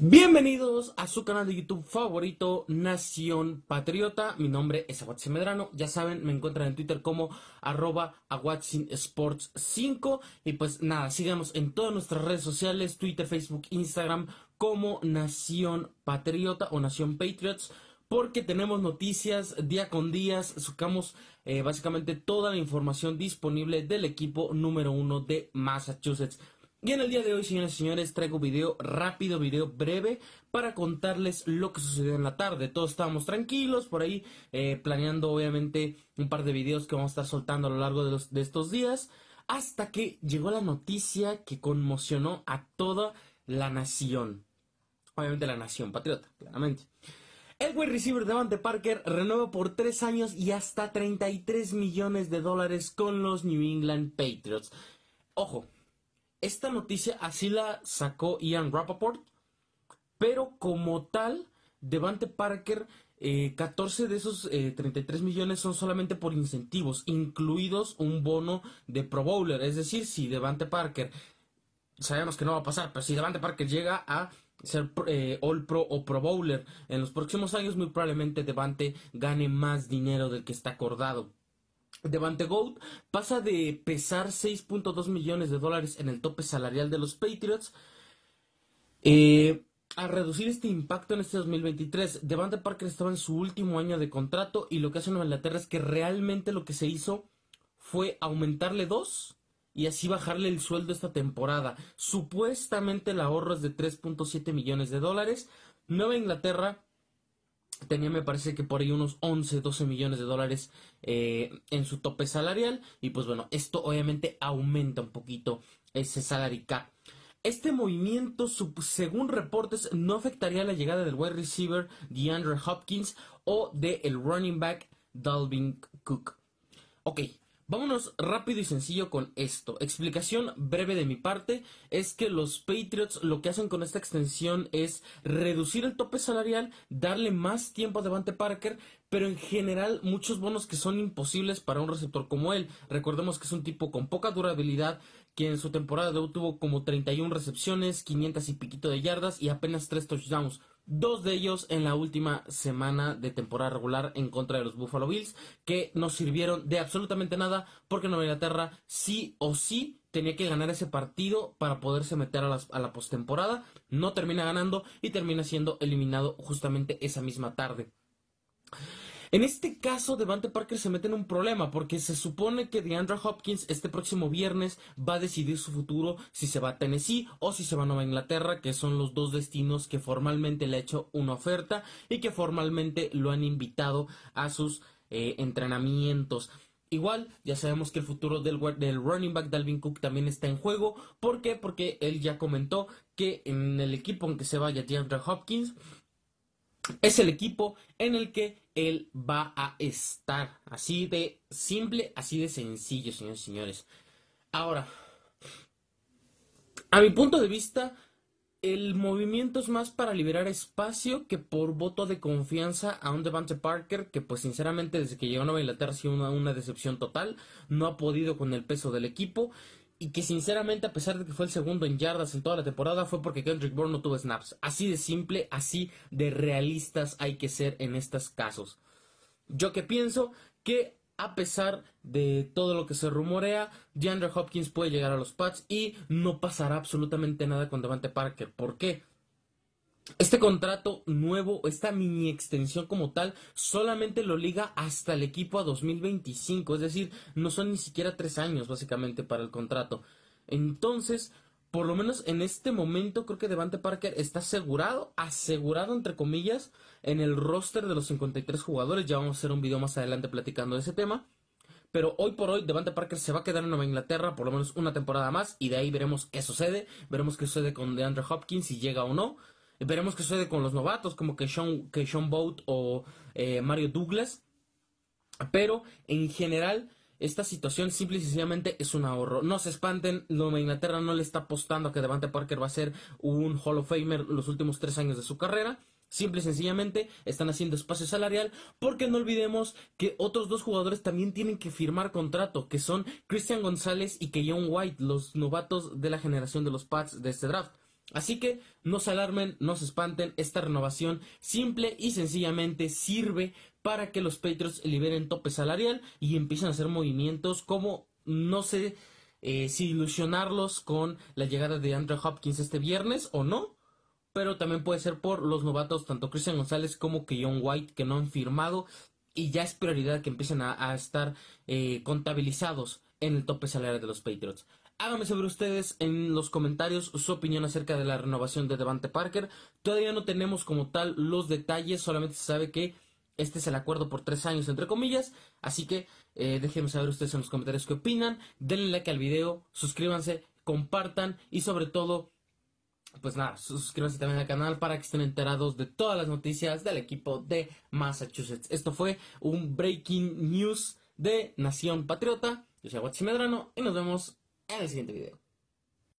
Bienvenidos a su canal de YouTube favorito, Nación Patriota. Mi nombre es Aguatzin Medrano. Ya saben, me encuentran en Twitter como arroba Sports 5 Y pues nada, síganos en todas nuestras redes sociales, Twitter, Facebook, Instagram, como Nación Patriota o Nación Patriots. Porque tenemos noticias día con día, sacamos eh, básicamente toda la información disponible del equipo número uno de Massachusetts. Y en el día de hoy, señores y señores, traigo video rápido, video breve para contarles lo que sucedió en la tarde. Todos estábamos tranquilos por ahí, eh, planeando obviamente un par de videos que vamos a estar soltando a lo largo de estos días, hasta que llegó la noticia que conmocionó a toda la nación. Obviamente la nación patriota, claramente. El wide receiver Devante Parker renueva por 3 años y hasta 33 millones de dólares con los New England Patriots. Ojo, esta noticia así la sacó Ian Rappaport, pero como tal, Devante Parker, 14 eh, de esos 33 eh, millones son solamente por incentivos, incluidos un bono de Pro Bowler. Es decir, si Devante Parker, sabemos que no va a pasar, pero si Devante Parker llega a ser eh, All Pro o Pro Bowler en los próximos años, muy probablemente Devante gane más dinero del que está acordado. Devante Gold pasa de pesar 6.2 millones de dólares en el tope salarial de los Patriots eh, a reducir este impacto en este 2023. Devante Parker estaba en su último año de contrato y lo que hace Nueva Inglaterra es que realmente lo que se hizo fue aumentarle dos y así bajarle el sueldo esta temporada. Supuestamente el ahorro es de 3.7 millones de dólares. Nueva Inglaterra tenía me parece que por ahí unos 11, 12 millones de dólares eh, en su tope salarial y pues bueno, esto obviamente aumenta un poquito ese salary. Este movimiento, según reportes, no afectaría la llegada del wide receiver DeAndre Hopkins o del el running back Dalvin Cook. Ok, Vámonos rápido y sencillo con esto. Explicación breve de mi parte es que los Patriots lo que hacen con esta extensión es reducir el tope salarial, darle más tiempo a Devante Parker, pero en general muchos bonos que son imposibles para un receptor como él. Recordemos que es un tipo con poca durabilidad, que en su temporada de tuvo como 31 recepciones, 500 y piquito de yardas y apenas 3 touchdowns dos de ellos en la última semana de temporada regular en contra de los Buffalo Bills, que no sirvieron de absolutamente nada porque Nueva Inglaterra sí o sí tenía que ganar ese partido para poderse meter a, a la postemporada. No termina ganando y termina siendo eliminado justamente esa misma tarde. En este caso, Devante Parker se mete en un problema porque se supone que DeAndre Hopkins este próximo viernes va a decidir su futuro si se va a Tennessee o si se va a Nueva Inglaterra, que son los dos destinos que formalmente le ha hecho una oferta y que formalmente lo han invitado a sus eh, entrenamientos. Igual, ya sabemos que el futuro del, running back Dalvin Cook también está en juego. ¿Por qué? Porque él ya comentó que en el equipo en que se vaya DeAndre Hopkins es el equipo en el que él va a estar. Así de simple, así de sencillo, señores y señores. Ahora, a mi punto de vista, el movimiento es más para liberar espacio que por voto de confianza a un Devante Parker que pues sinceramente desde que llegó a Nueva Inglaterra ha sido una, una decepción total, no ha podido con el peso del equipo y que sinceramente a pesar de que fue el segundo en yardas en toda la temporada fue porque Kendrick Bourne no tuvo snaps. Así de simple, así de realistas hay que ser en estos casos. Yo que pienso que a pesar de todo lo que se rumorea, DeAndre Hopkins puede llegar a los Pats y no pasará absolutamente nada con Devante Parker. ¿Por qué? Este contrato nuevo, esta mini extensión como tal, solamente lo liga hasta el equipo a 2025. Es decir, no son ni siquiera tres años básicamente para el contrato. Entonces, por lo menos en este momento creo que Devante Parker está asegurado, asegurado entre comillas, en el roster de los 53 jugadores. Ya vamos a hacer un video más adelante platicando de ese tema. pero hoy por hoy Devante Parker se va a quedar en Nueva Inglaterra por lo menos una temporada más y de ahí veremos qué sucede, veremos qué sucede con DeAndre Hopkins si llega o no. Veremos qué sucede con los novatos como que Sean, que Sean Boat o eh, Mario Douglas. Pero en general, esta situación simple y sencillamente es un ahorro. No se espanten, Nueva Inglaterra no le está apostando a que Devante Parker va a ser un Hall of Famer los últimos tres años de su carrera. Simple y sencillamente están haciendo espacio salarial porque no olvidemos que otros dos jugadores también tienen que firmar contrato, que son Christian González y Keyon White, los novatos de la generación de los Pats de este draft. Así que no se alarmen, no se espanten, esta renovación simple y sencillamente sirve para que los Patriots liberen tope salarial y empiecen a hacer movimientos como no sé eh, si ilusionarlos con la llegada de Andrew Hopkins este viernes o no, pero también puede ser por los novatos tanto Christian González como que John White que no han firmado y ya es prioridad que empiecen a, estar eh, contabilizados en el tope salarial de los Patriots. Háganme saber ustedes en los comentarios su opinión acerca de la renovación de Devante Parker. Todavía no tenemos como tal los detalles, solamente se sabe que este es el acuerdo por tres años, entre comillas. Así que eh, déjenme saber ustedes en los comentarios qué opinan. Denle like al video, suscríbanse, compartan y sobre todo, pues nada, suscríbanse también al canal para que estén enterados de todas las noticias del equipo de Massachusetts. Esto fue un breaking news de Nación Patriota. Yo soy Aguachi Medrano y nos vemos en el siguiente video.